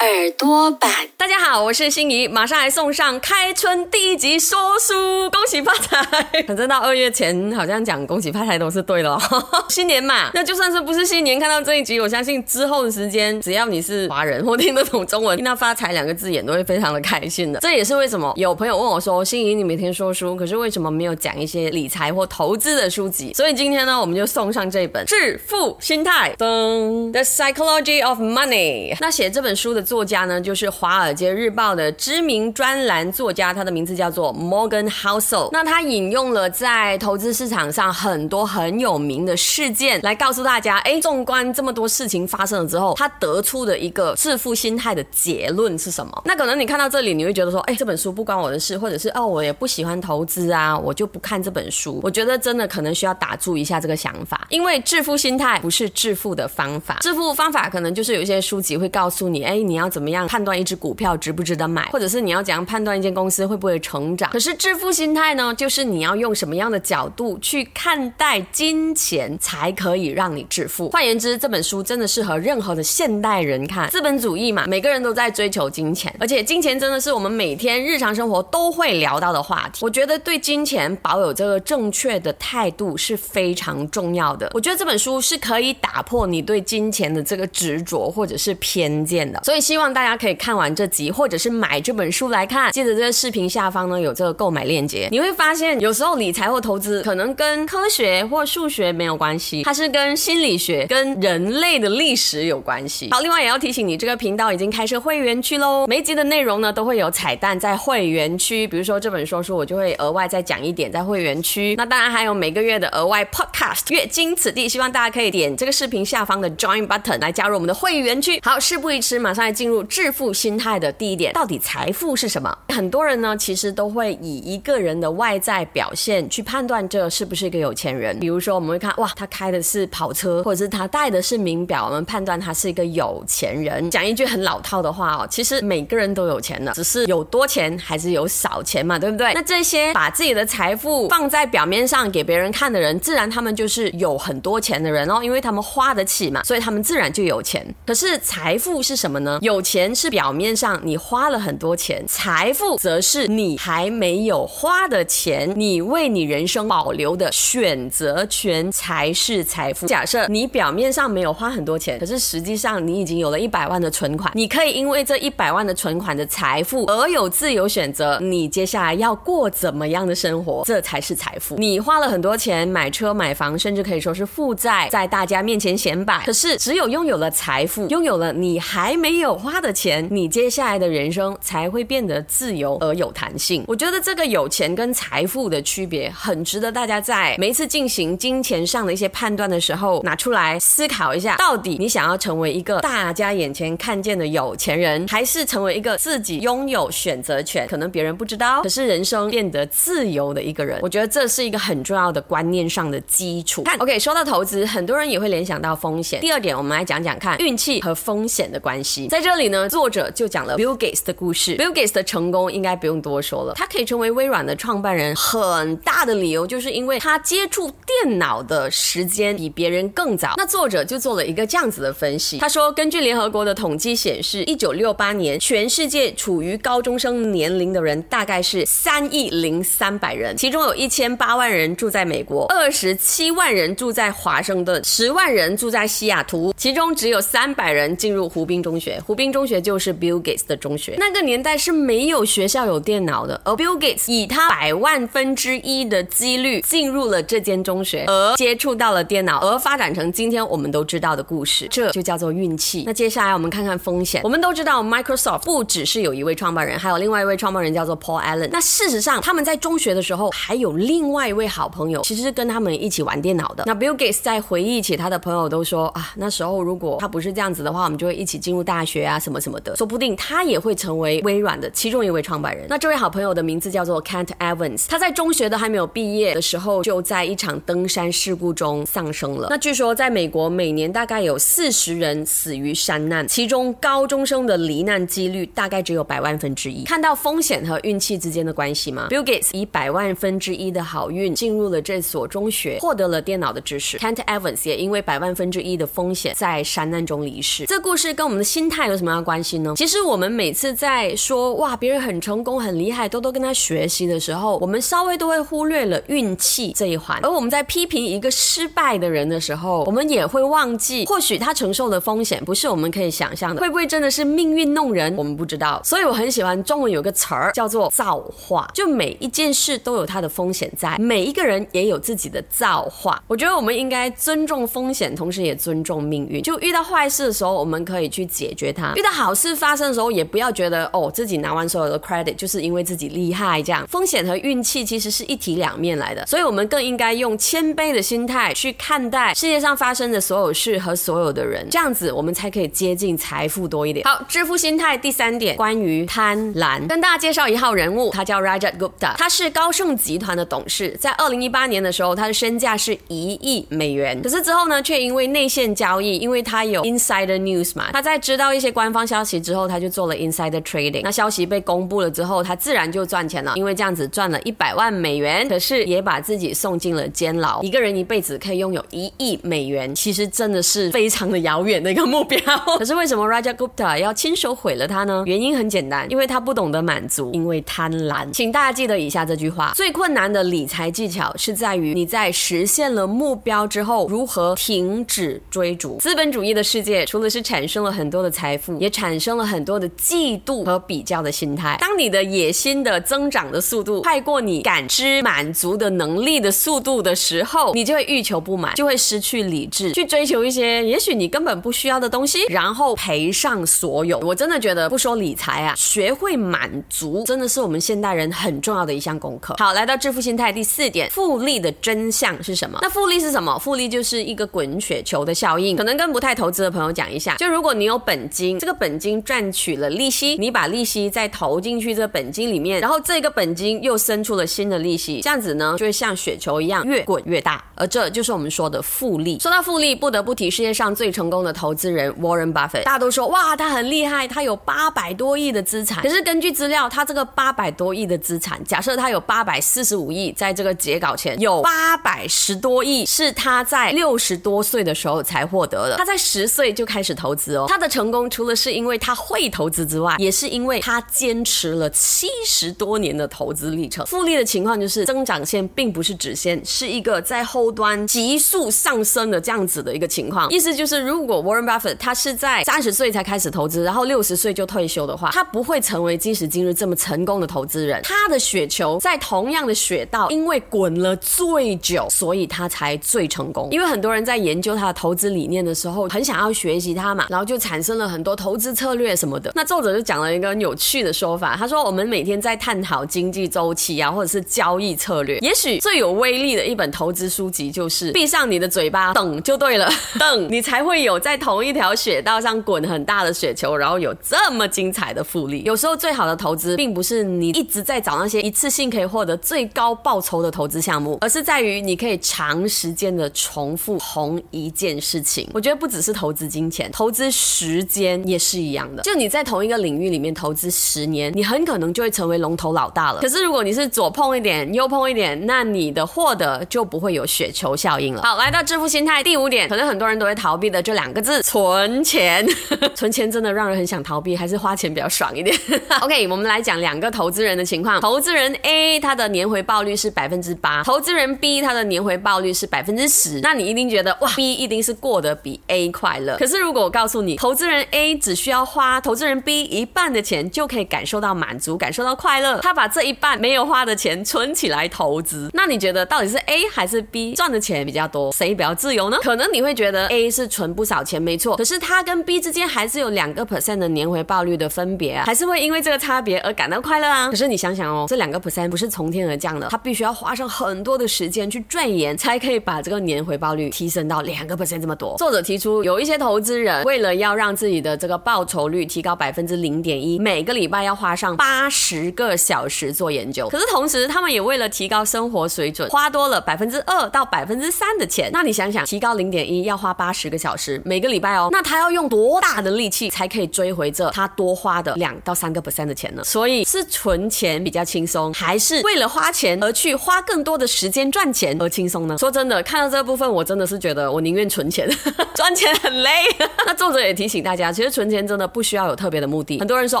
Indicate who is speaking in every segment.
Speaker 1: 耳朵版，大家好，我是心怡，马上来送上开春第一集说书，恭喜发财！反正到二月前，好像讲恭喜发财都是对的。新年嘛，那就算是不是新年，看到这一集，我相信之后的时间，只要你是华人或听得懂中文，听到发财两个字眼，都会非常的开心的。这也是为什么有朋友问我说，心怡你每天说书，可是为什么没有讲一些理财或投资的书籍？所以今天呢，我们就送上这本《致富心态》噔，《The Psychology of Money》。那写这本书的。作家呢，就是《华尔街日报》的知名专栏作家，他的名字叫做 Morgan Housel。那他引用了在投资市场上很多很有名的事件，来告诉大家，哎，纵观这么多事情发生了之后，他得出的一个致富心态的结论是什么？那可能你看到这里，你会觉得说，哎，这本书不关我的事，或者是哦，我也不喜欢投资啊，我就不看这本书。我觉得真的可能需要打住一下这个想法，因为致富心态不是致富的方法，致富方法可能就是有一些书籍会告诉你，哎，你。你要怎么样判断一只股票值不值得买，或者是你要怎样判断一间公司会不会成长？可是致富心态呢，就是你要用什么样的角度去看待金钱，才可以让你致富。换言之，这本书真的适合任何的现代人看。资本主义嘛，每个人都在追求金钱，而且金钱真的是我们每天日常生活都会聊到的话题。我觉得对金钱保有这个正确的态度是非常重要的。我觉得这本书是可以打破你对金钱的这个执着或者是偏见的，所以。希望大家可以看完这集，或者是买这本书来看。记得这个视频下方呢有这个购买链接。你会发现，有时候理财或投资可能跟科学或数学没有关系，它是跟心理学、跟人类的历史有关系。好，另外也要提醒你，这个频道已经开设会员区喽。每集的内容呢都会有彩蛋在会员区，比如说这本说书，我就会额外再讲一点在会员区。那当然还有每个月的额外 podcast。阅经此地，希望大家可以点这个视频下方的 join button 来加入我们的会员区。好，事不宜迟，马上来。进入致富心态的第一点，到底财富是什么？很多人呢，其实都会以一个人的外在表现去判断这是不是一个有钱人。比如说，我们会看哇，他开的是跑车，或者是他戴的是名表，我们判断他是一个有钱人。讲一句很老套的话哦，其实每个人都有钱的，只是有多钱还是有少钱嘛，对不对？那这些把自己的财富放在表面上给别人看的人，自然他们就是有很多钱的人哦，因为他们花得起嘛，所以他们自然就有钱。可是财富是什么呢？有钱是表面上你花了很多钱，财富则是你还没有花的钱，你为你人生保留的选择权才是财富。假设你表面上没有花很多钱，可是实际上你已经有了一百万的存款，你可以因为这一百万的存款的财富而有自由选择你接下来要过怎么样的生活，这才是财富。你花了很多钱买车买房，甚至可以说是负债，在大家面前显摆。可是只有拥有了财富，拥有了你还没有。花的钱，你接下来的人生才会变得自由而有弹性。我觉得这个有钱跟财富的区别，很值得大家在每一次进行金钱上的一些判断的时候拿出来思考一下。到底你想要成为一个大家眼前看见的有钱人，还是成为一个自己拥有选择权，可能别人不知道，可是人生变得自由的一个人？我觉得这是一个很重要的观念上的基础。看，OK，说到投资，很多人也会联想到风险。第二点，我们来讲讲看运气和风险的关系，在在。这里呢，作者就讲了 Bill Gates 的故事。Bill Gates 的成功应该不用多说了，他可以成为微软的创办人，很大的理由就是因为他接触电脑的时间比别人更早。那作者就做了一个这样子的分析，他说，根据联合国的统计显示，一九六八年全世界处于高中生年龄的人大概是三亿零三百人，其中有一千八万人住在美国，二十七万人住在华盛顿，十万人住在西雅图，其中只有三百人进入湖滨中学。湖滨中学就是 Bill Gates 的中学，那个年代是没有学校有电脑的，而 Bill Gates 以他百万分之一的几率进入了这间中学，而接触到了电脑，而发展成今天我们都知道的故事，这就叫做运气。那接下来我们看看风险。我们都知道 Microsoft 不只是有一位创办人，还有另外一位创办人叫做 Paul Allen。那事实上他们在中学的时候还有另外一位好朋友，其实是跟他们一起玩电脑的。那 Bill Gates 在回忆起他的朋友都说啊，那时候如果他不是这样子的话，我们就会一起进入大学。
Speaker 2: 学啊什么什么的，说不定他也会成为微软的其中一位创办人。那这位好朋友的名字叫做 Kent Evans，他在中学都还没有毕业的时候，就在一场登山事故中丧生了。那据说在美国每年大概有四十人死于山难，其中高中生的罹难几率大概只有百万分之一。看到风险和运气之间的关系吗？Bill Gates 以百万分之一的好运进入了这所中学，获得了电脑的知识。Kent Evans 也因为百万分之一的风险在山难中离世。这故事跟我们的心态有什么样关系呢？其实我们每次在说哇别人很成功很厉害，都都跟他学习的时候，我们稍微都会忽略了运气这一环。而我们在批评一个失败的人的时候，我们也会忘记，或许他承受的风险不是我们可以想象的。会不会真的是命运弄人？我们不知道。所以我很喜欢中文有个词儿叫做造化，就每一件事都有它的风险在，每一个人也有自己的造化。我觉得我们应该尊重风险，同时也尊重命运。就遇到坏事的时候，我们可以去解决它；遇到好事发生的时候，也不要觉得哦自己拿完所有的 credit 就是因为自己厉害。这样。风险和运气其实是一体两面来的，所以我们更应该用谦卑的心态去看待世界上发生的所有事和所有的人，这样子我们才可以接近财富多一点。好，致富心态第三点，关于贪婪，跟大家介绍一号人物，他叫 Rajat Gupta，他是高盛集团的董事，在二零一八年的时候，他的身价是一亿美元，可是之后呢，却因为内线交易，因为他有 insider news 嘛，他在知道一些官方消息之后，他就做了 insider trading。那消息被公布了之后，他自然就赚钱了，因为这样子赚了一百万美元，可是也把自己送进了监牢。一个人一辈子可以拥有一亿美元，其实真的是非常的遥远的一个目标。可是为什么 Raja Gupta 要亲手毁了他呢？原因很简单，因为他不懂得满足，因为贪婪。请大家记得以下这句话：最困难的理财技巧是在于你在实现了目标之后，如何停止追逐。资本主义的世界，除了是产生了很多的财富，也产生了很多的嫉妒和比较的心态。当你的野心的增长的速度快过你感知满足的能力的速度的时候，你就会欲求不满，就会失去理智，去追求一些也许你根本不需要的东西，然后赔上所有。我真的觉得，不说理财啊，学会满足真的是我们现代人很重要的一项功课。好，来到致富心态第四点，复利的真相是什么？那复利是什么？复利就是一个滚雪球的效应。可能跟不太投资的朋友讲一下，就如果你有本金，这个本金赚取了利息，你把利息再投进去这个本金里面，然后这个本金又生出了新的利息，这样子呢，就会像雪球一样越滚越大。而这就是我们说的复利。说到复利，不得不提世界上最成功的投资人 Warren Buffett。大家都说哇，他很厉害，他有八百多亿的资产。可是根据资料，他这个八百多亿的资产，假设他有八百四十五亿，在这个截稿前有八百十多亿是他在六十多岁的时候才获得的。他在十岁就开始投资哦。他的成功除了是因为他会投资之外，也是因为他坚持了七十多年的投资历程。复利的情况就是增长线并不是直线，是一个在后端急速上升的这样子的一个情况。意思就是，如果 Warren Buffett 他是在三十岁才开始投资，然后六十岁就退休的话，他不会成为今时今日这么成功的投资人。他的雪球在同样的雪道，因为滚了最久，所以他才最成功。因为很多人在研究他的投资理念的时候，很想要学习他嘛，然后就产生了很多投资策略什么的。那作者就讲了一个有趣的说法，他说我们每天在探讨经济周期啊，或者是交易策略。也许最有威力的一本投资书籍就是闭上你的嘴巴，等就对了，等你才会有在同一条雪道上滚很大的雪球，然后有这么精彩的复利。有时候最好的投资，并不是你一直在找那些一次性可以获得最高报酬的投资项目，而是在于你可以长时间的重复同一件事情。我觉得不只是投资金钱，投资时间也是一样的。就你在同一个领域里面投资十年，你很可能就会成为龙头老大了。可是如果你是左碰一点，右碰一点，那你的获得就不会有雪球效应了。好，来到致富心态第五点，可能很多人都会逃避的这两个字：存钱。存钱真的让人很想逃避，还是花钱比较爽一点。OK，我们来讲两个投资人的情况。投资人 A 他的年回报率是百分之八，投资人 B 他的年回报率是百分之十。那你一定觉得哇，B 一定是过得比 A 快乐。可是如果我告诉你，投资人 A A 只需要花投资人 B 一半的钱就可以感受到满足，感受到快乐，他把这一半没有花的钱存起来投资，那你觉得到底是 A 还是 B 赚的钱比较多，谁比较自由呢？可能你会觉得 A 是存不少钱，没错。可是他跟 B 之间还是有两个 percent 的年回报率的分别啊，还是会因为这个差别而感到快乐啊。可是你想想哦，这两个 percent 不是从天而降的，他必须要花上很多的时间去钻研，才可以把这个年回报率提升到两个 percent 这么多。作者提出，有一些投资人为了要让自己的的这个报酬率提高百分之零点一，每个礼拜要花上八十个小时做研究。可是同时，他们也为了提高生活水准，花多了百分之二到百分之三的钱。那你想想，提高零点一要花八十个小时，每个礼拜哦，那他要用多大的力气才可以追回这他多花的两到三个 percent 的钱呢？所以是存钱比较轻松，还是为了花钱而去花更多的时间赚钱而轻松呢？说真的，看到这部分，我真的是觉得我宁愿存钱，赚钱很累。那作者也提醒大家，其实存钱真的不需要有特别的目的。很多人说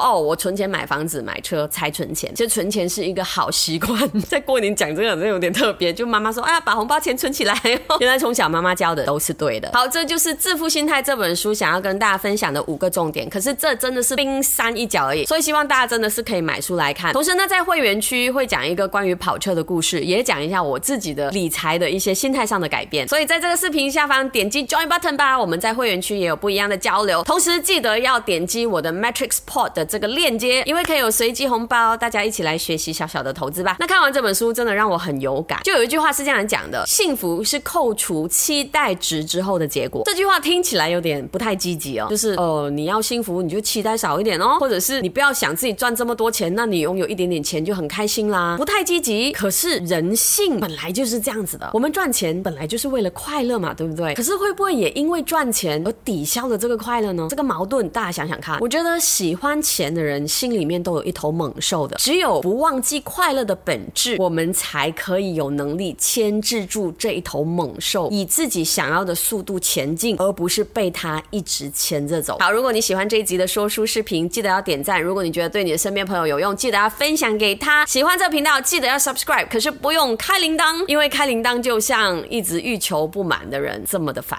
Speaker 2: 哦，我存钱买房子、买车才存钱，其实存钱是一个好习惯。在过年讲这个，真的有点特别。就妈妈说，哎呀，把红包钱存起来。原来从小妈妈教的都是对的。好，这就是《致富心态》这本书想要跟大家分享的五个重点。可是这真的是冰山一角而已，所以希望大家真的是可以买书来看。同时呢，在会员区会讲一个关于跑车的故事，也讲一下我自己的理财的一些心态上的改变。所以在这个视频下方点击 Join Button 吧，我们在会员区也有不一样的交流。同时记得要点击我的 Matrix Pod 的这个链接，因为可以有随机红包，大家一起来学习小小的投资吧。那看完这本书，真的让我很有感。就有一句话是这样讲的：幸福是扣除期待值之后的结果。这句话听起来有点不太积极哦，就是呃，你要幸福，你就期待少一点哦，或者是你不要想自己赚这么多钱，那你拥有一点点钱就很开心啦，不太积极。可是人性本来就是这样子的，我们赚钱本来就是为了快乐嘛，对不对？可是会不会也因为赚钱而抵消了这个快乐呢？这个矛矛盾，大家想想看。我觉得喜欢钱的人心里面都有一头猛兽的，只有不忘记快乐的本质，我们才可以有能力牵制住这一头猛兽，以自己想要的速度前进，而不是被它一直牵着走。好，如果你喜欢这一集的说书视频，记得要点赞。如果你觉得对你的身边朋友有用，记得要分享给他。喜欢这个频道，记得要 subscribe，可是不用开铃铛，因为开铃铛就像一直欲求不满的人这么的烦。